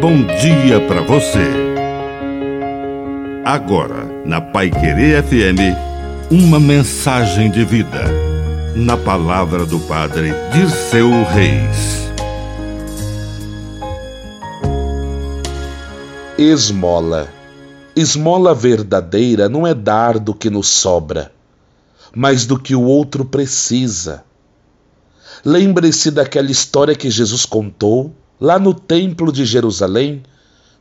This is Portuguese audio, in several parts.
bom dia para você. Agora, na Pai Querer FM, uma mensagem de vida. Na palavra do Padre Dirceu Reis. Esmola. Esmola verdadeira não é dar do que nos sobra, mas do que o outro precisa. Lembre-se daquela história que Jesus contou lá no Templo de Jerusalém,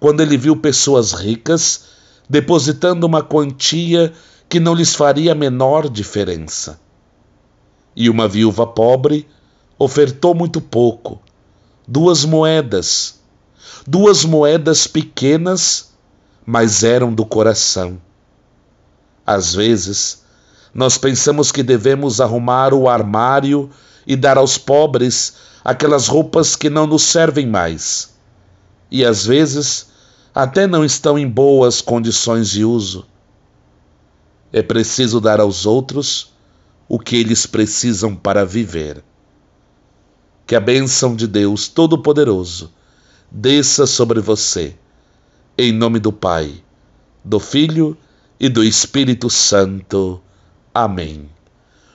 quando ele viu pessoas ricas depositando uma quantia que não lhes faria a menor diferença. E uma viúva pobre ofertou muito pouco, duas moedas, duas moedas pequenas, mas eram do coração. Às vezes, nós pensamos que devemos arrumar o armário e dar aos pobres aquelas roupas que não nos servem mais e às vezes até não estão em boas condições de uso. É preciso dar aos outros o que eles precisam para viver. Que a bênção de Deus Todo-Poderoso desça sobre você, em nome do Pai, do Filho e do Espírito Santo. Amém.